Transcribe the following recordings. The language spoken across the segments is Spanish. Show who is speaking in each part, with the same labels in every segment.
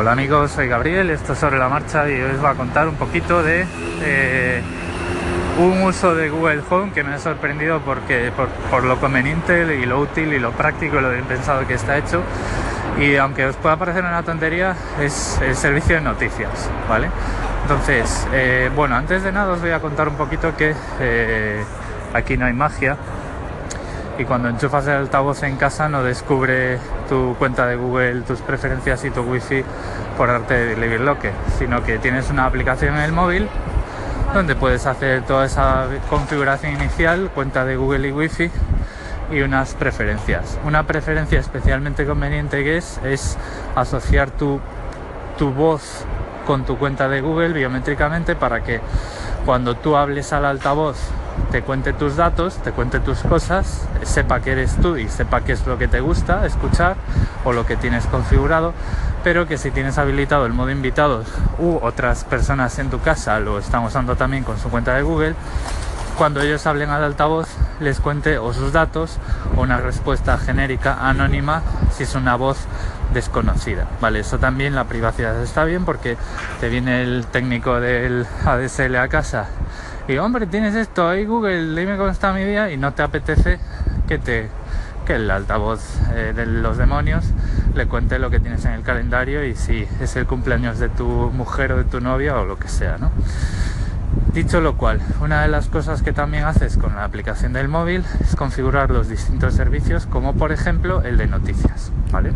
Speaker 1: Hola amigos, soy Gabriel, esto es sobre la marcha y hoy os voy a contar un poquito de eh, un uso de Google Home que me ha sorprendido porque, por, lo conveniente y lo útil y lo práctico y lo bien pensado que está hecho. Y aunque os pueda parecer una tontería, es el servicio de noticias, ¿vale? Entonces, eh, bueno, antes de nada os voy a contar un poquito que eh, aquí no hay magia y cuando enchufas el altavoz en casa no descubre tu cuenta de Google, tus preferencias y tu wifi por arte de Locker, sino que tienes una aplicación en el móvil donde puedes hacer toda esa configuración inicial, cuenta de Google y wifi y unas preferencias. Una preferencia especialmente conveniente que es es asociar tu, tu voz con tu cuenta de Google biométricamente para que cuando tú hables al altavoz te cuente tus datos, te cuente tus cosas, sepa que eres tú y sepa qué es lo que te gusta escuchar o lo que tienes configurado, pero que si tienes habilitado el modo invitados u otras personas en tu casa lo están usando también con su cuenta de Google, cuando ellos hablen al altavoz les cuente o sus datos o una respuesta genérica anónima si es una voz desconocida. Vale, eso también la privacidad está bien porque te viene el técnico del ADSL a casa y hombre, tienes esto ahí Google, dime cómo está mi día y no te apetece que te que el altavoz eh, de los demonios le cuente lo que tienes en el calendario y si es el cumpleaños de tu mujer o de tu novia o lo que sea, ¿no? Dicho lo cual, una de las cosas que también haces con la aplicación del móvil es configurar los distintos servicios, como por ejemplo el de noticias, ¿vale?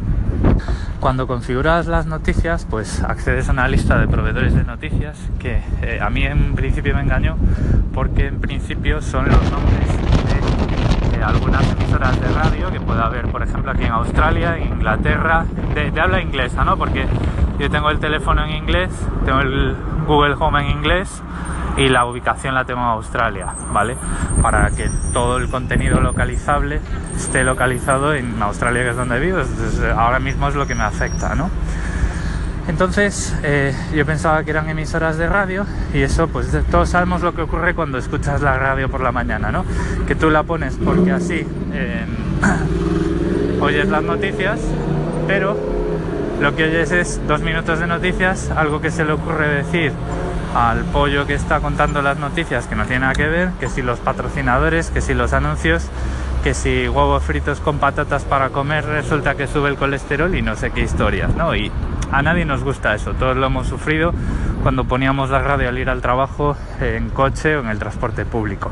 Speaker 1: Cuando configuras las noticias, pues accedes a una lista de proveedores de noticias que eh, a mí en principio me engañó porque en principio son los nombres de, algunas emisoras de radio que puede haber, por ejemplo, aquí en Australia, en Inglaterra, de, de habla inglesa, ¿no? Porque yo tengo el teléfono en inglés, tengo el Google Home en inglés y la ubicación la tengo en Australia, ¿vale? Para que todo el contenido localizable esté localizado en Australia, que es donde vivo. ahora mismo es lo que me afecta, ¿no? Entonces eh, yo pensaba que eran emisoras de radio y eso pues todos sabemos lo que ocurre cuando escuchas la radio por la mañana, ¿no? Que tú la pones porque así em, oyes las noticias, pero lo que oyes es dos minutos de noticias, algo que se le ocurre decir al pollo que está contando las noticias que no tiene nada que ver, que si los patrocinadores, que si los anuncios, que si huevos fritos con patatas para comer resulta que sube el colesterol y no sé qué historias, ¿no? Y a nadie nos gusta eso, todos lo hemos sufrido cuando poníamos la radio al ir al trabajo en coche o en el transporte público.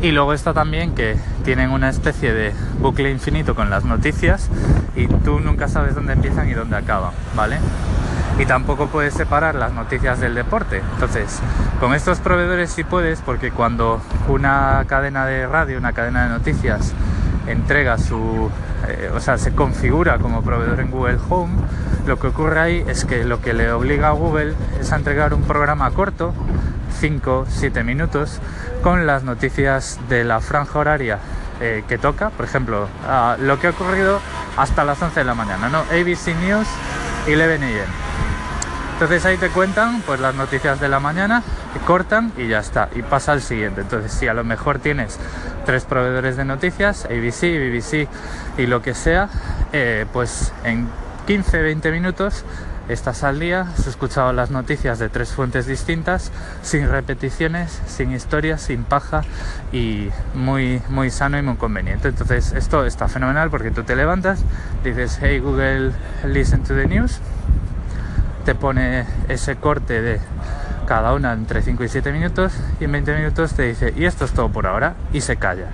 Speaker 1: Y luego está también que tienen una especie de bucle infinito con las noticias y tú nunca sabes dónde empiezan y dónde acaban, ¿vale? Y tampoco puedes separar las noticias del deporte. Entonces, con estos proveedores sí puedes porque cuando una cadena de radio, una cadena de noticias entrega su, eh, o sea, se configura como proveedor en Google Home, lo que ocurre ahí es que lo que le obliga a Google es a entregar un programa corto, 5-7 minutos, con las noticias de la franja horaria eh, que toca, por ejemplo, lo que ha ocurrido hasta las 11 de la mañana, ¿no? ABC News 11 AM. Entonces ahí te cuentan pues las noticias de la mañana, cortan y ya está, y pasa al siguiente. Entonces si a lo mejor tienes tres proveedores de noticias, ABC, BBC y lo que sea, eh, pues en 15-20 minutos estás al día, has escuchado las noticias de tres fuentes distintas, sin repeticiones, sin historias, sin paja y muy, muy sano y muy conveniente. Entonces esto está fenomenal porque tú te levantas, dices, hey Google, listen to the news te pone ese corte de cada una entre 5 y 7 minutos y en 20 minutos te dice y esto es todo por ahora y se calla.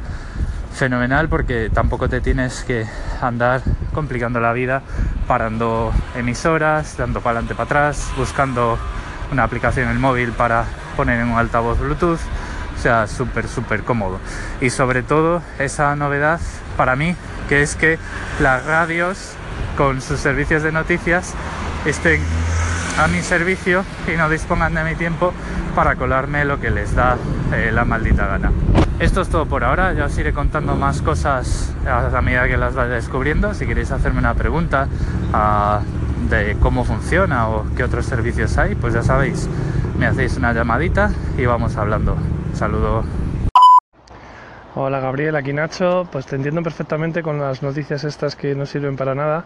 Speaker 1: Fenomenal porque tampoco te tienes que andar complicando la vida parando emisoras, dando para adelante para atrás, buscando una aplicación en el móvil para poner en un altavoz Bluetooth. O sea, súper, súper cómodo. Y sobre todo esa novedad para mí, que es que las radios con sus servicios de noticias estén a mi servicio y no dispongan de mi tiempo para colarme lo que les da eh, la maldita gana. Esto es todo por ahora, ya os iré contando más cosas a medida que las vaya descubriendo. Si queréis hacerme una pregunta ah, de cómo funciona o qué otros servicios hay, pues ya sabéis, me hacéis una llamadita y vamos hablando. Saludo.
Speaker 2: Hola Gabriel, aquí Nacho. Pues te entiendo perfectamente con las noticias estas que no sirven para nada,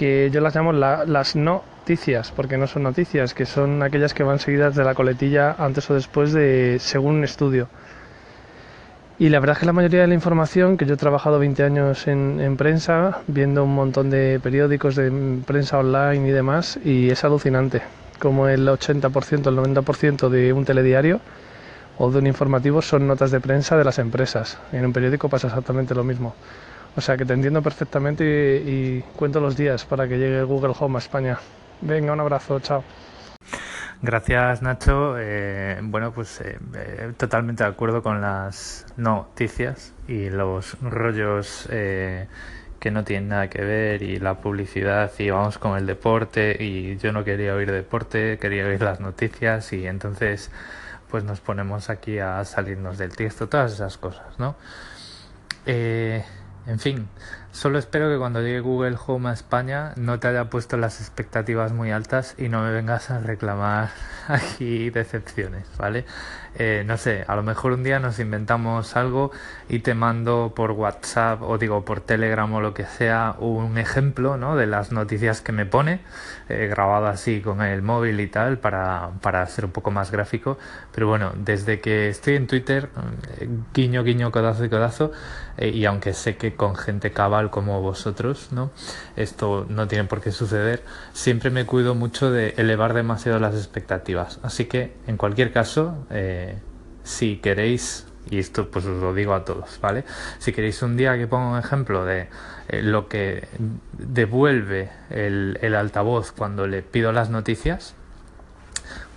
Speaker 2: que yo las llamo las no noticias, porque no son noticias, que son aquellas que van seguidas de la coletilla antes o después de según un estudio. Y la verdad es que la mayoría de la información, que yo he trabajado 20 años en, en, prensa, viendo un montón de periódicos de prensa online y demás, y es alucinante, como el 80%, el 90% de un telediario o de un informativo son notas de prensa de las empresas. En un periódico pasa exactamente lo mismo. O sea que te entiendo perfectamente y, cuento los días para que llegue Google Home a España. Venga, un abrazo, chao.
Speaker 1: Gracias Nacho. Eh, bueno, pues eh, eh, totalmente de acuerdo con las noticias y los rollos eh, que no tienen nada que ver y la publicidad y vamos con el deporte y yo no quería oír deporte, quería oír las noticias y entonces pues nos ponemos aquí a salirnos del texto, todas esas cosas, ¿no? Eh, en fin, solo espero que cuando llegue Google Home a España no te haya puesto las expectativas muy altas y no me vengas a reclamar aquí decepciones, ¿vale? Eh, no sé, a lo mejor un día nos inventamos algo y te mando por WhatsApp o digo por Telegram o lo que sea un ejemplo, ¿no? De las noticias que me pone, eh, grabado así con el móvil y tal para, para ser un poco más gráfico. Pero bueno, desde que estoy en Twitter, eh, guiño, guiño, codazo y codazo, eh, y aunque sé que con gente cabal como vosotros, ¿no? Esto no tiene por qué suceder, siempre me cuido mucho de elevar demasiado las expectativas. Así que, en cualquier caso, eh, si queréis y esto pues os lo digo a todos, ¿vale? Si queréis un día que ponga un ejemplo de eh, lo que devuelve el, el, altavoz cuando le pido las noticias,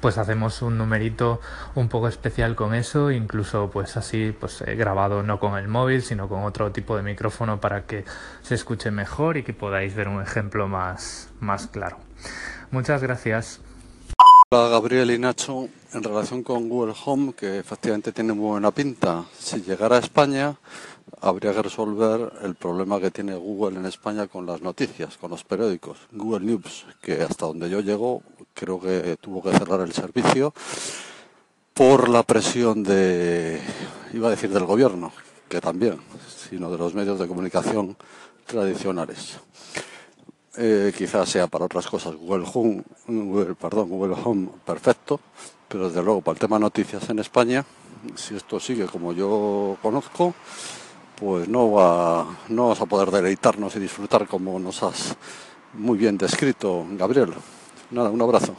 Speaker 1: pues hacemos un numerito un poco especial con eso, incluso pues así pues eh, grabado no con el móvil, sino con otro tipo de micrófono para que se escuche mejor y que podáis ver un ejemplo más, más claro. Muchas gracias.
Speaker 3: Hola Gabriel y Nacho, en relación con Google Home, que efectivamente tiene muy buena pinta, si llegara a España habría que resolver el problema que tiene Google en España con las noticias, con los periódicos. Google News, que hasta donde yo llego creo que tuvo que cerrar el servicio por la presión de, iba a decir del gobierno, que también, sino de los medios de comunicación tradicionales eh, quizás sea para otras cosas Google Home, perdón, Google Home perfecto, pero desde luego para el tema noticias en España, si esto sigue como yo conozco, pues no va, no vas a poder deleitarnos y disfrutar como nos has muy bien descrito, Gabriel. Nada, un abrazo.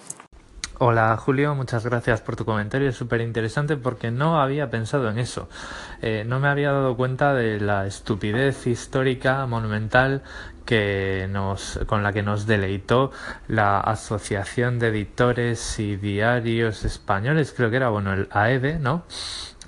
Speaker 1: Hola Julio, muchas gracias por tu comentario, es súper interesante porque no había pensado en eso, eh, no me había dado cuenta de la estupidez histórica, monumental que nos, con la que nos deleitó la Asociación de Editores y Diarios Españoles, creo que era, bueno, el AED, ¿no?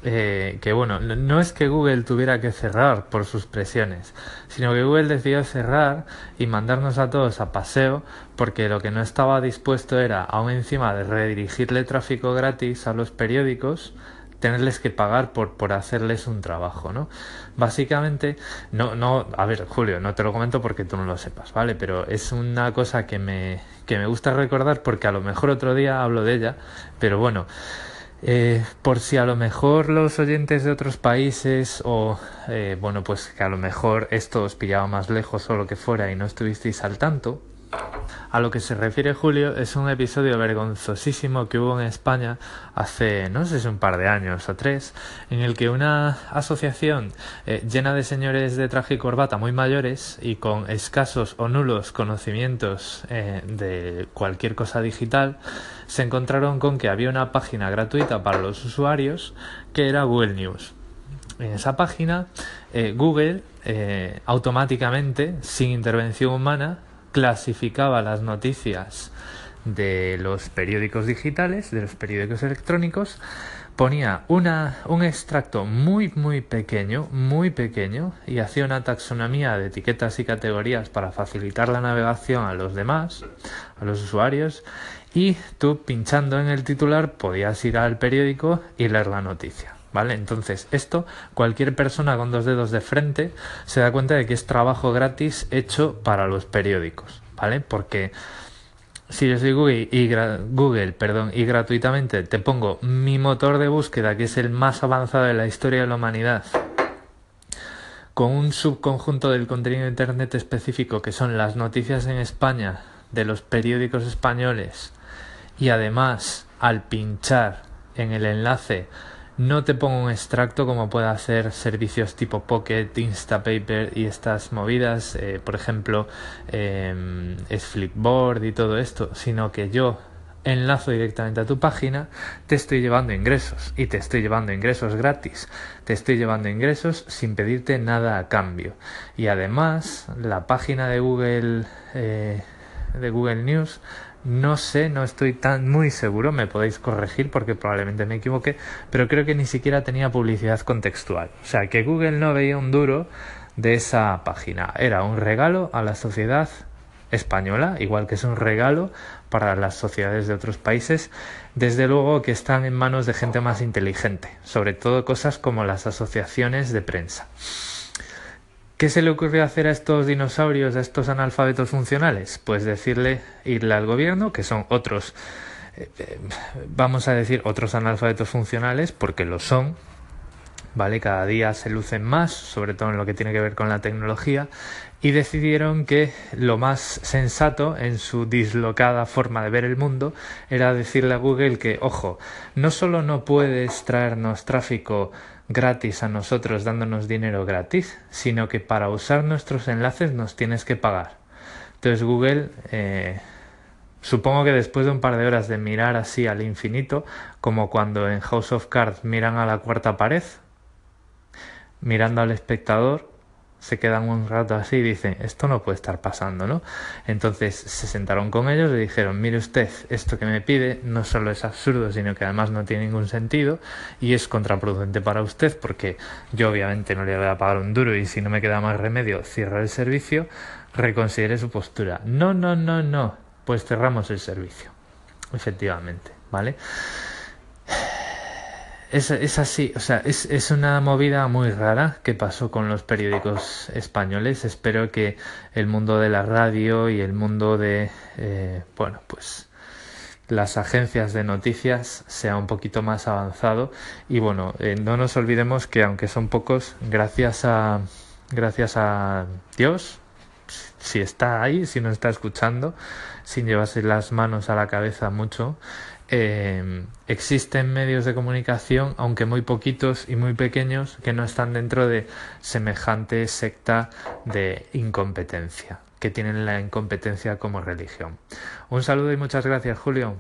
Speaker 1: Eh, que bueno, no es que Google tuviera que cerrar por sus presiones, sino que Google decidió cerrar y mandarnos a todos a paseo porque lo que no estaba dispuesto era, aún encima de redirigirle tráfico gratis a los periódicos, tenerles que pagar por, por hacerles un trabajo, ¿no? Básicamente, no, no, a ver, Julio, no te lo comento porque tú no lo sepas, ¿vale? Pero es una cosa que me, que me gusta recordar porque a lo mejor otro día hablo de ella, pero bueno, eh, por si a lo mejor los oyentes de otros países o eh, bueno pues que a lo mejor esto os pillaba más lejos o lo que fuera y no estuvisteis al tanto a lo que se refiere Julio es un episodio vergonzosísimo que hubo en España hace, no sé si un par de años o tres, en el que una asociación eh, llena de señores de traje y corbata muy mayores y con escasos o nulos conocimientos eh, de cualquier cosa digital se encontraron con que había una página gratuita para los usuarios que era Google News. En esa página eh, Google automáticamente, sin intervención humana, clasificaba las noticias de los periódicos digitales, de los periódicos electrónicos, ponía una, un extracto muy muy pequeño, muy pequeño, y hacía una taxonomía de etiquetas y categorías para facilitar la navegación a los demás, a los usuarios, y tú pinchando en el titular podías ir al periódico y leer la noticia. ¿Vale? Entonces, esto cualquier persona con dos dedos de frente se da cuenta de que es trabajo gratis hecho para los periódicos, ¿vale? Porque si yo soy Google y, Google, perdón, y gratuitamente te pongo mi motor de búsqueda, que es el más avanzado de la historia de la humanidad, con un subconjunto del contenido de Internet específico, que son las noticias en España de los periódicos españoles y además al pinchar en el enlace no te pongo un extracto como puede hacer servicios tipo Pocket, Instapaper y estas movidas, eh, por ejemplo, eh, es Flipboard y todo esto, sino que yo enlazo directamente a tu página, te estoy llevando ingresos y te estoy llevando ingresos gratis, te estoy llevando ingresos sin pedirte nada a cambio. Y además, la página de Google eh, de Google News no sé, no estoy tan muy seguro, me podéis corregir porque probablemente me equivoque, pero creo que ni siquiera tenía publicidad contextual. O sea, que Google no veía un duro de esa página. Era un regalo a la sociedad española, igual que es un regalo para las sociedades de otros países, desde luego que están en manos de gente más inteligente, sobre todo cosas como las asociaciones de prensa. ¿Qué se le ocurrió hacer a estos dinosaurios, a estos analfabetos funcionales? Pues decirle, irle al gobierno, que son otros, eh, eh, vamos a decir, otros analfabetos funcionales, porque lo son, ¿vale? Cada día se lucen más, sobre todo en lo que tiene que ver con la tecnología, y decidieron que lo más sensato en su dislocada forma de ver el mundo era decirle a Google que, ojo, no solo no puedes traernos tráfico gratis a nosotros dándonos dinero gratis, sino que para usar nuestros enlaces nos tienes que pagar. Entonces Google, eh, supongo que después de un par de horas de mirar así al infinito, como cuando en House of Cards miran a la cuarta pared, mirando al espectador, se quedan un rato así y dicen, esto no puede estar pasando, ¿no? Entonces se sentaron con ellos y dijeron, mire usted, esto que me pide no solo es absurdo, sino que además no tiene ningún sentido y es contraproducente para usted porque yo obviamente no le voy a pagar un duro y si no me queda más remedio, cierro el servicio, reconsidere su postura. No, no, no, no, pues cerramos el servicio. Efectivamente, ¿vale? Es, es, así, o sea, es, una movida muy rara que pasó con los periódicos españoles. Espero que el mundo de la radio y el mundo de, eh, bueno, pues las agencias de noticias sea un poquito más avanzado. Y bueno, eh, no nos olvidemos que aunque son pocos, gracias a, gracias a Dios, si está ahí, si nos está escuchando, sin llevarse las manos a la cabeza mucho, eh, existen medios de comunicación, aunque muy poquitos y muy pequeños, que no están dentro de semejante secta de incompetencia, que tienen la incompetencia como religión. Un saludo y muchas gracias, Julio.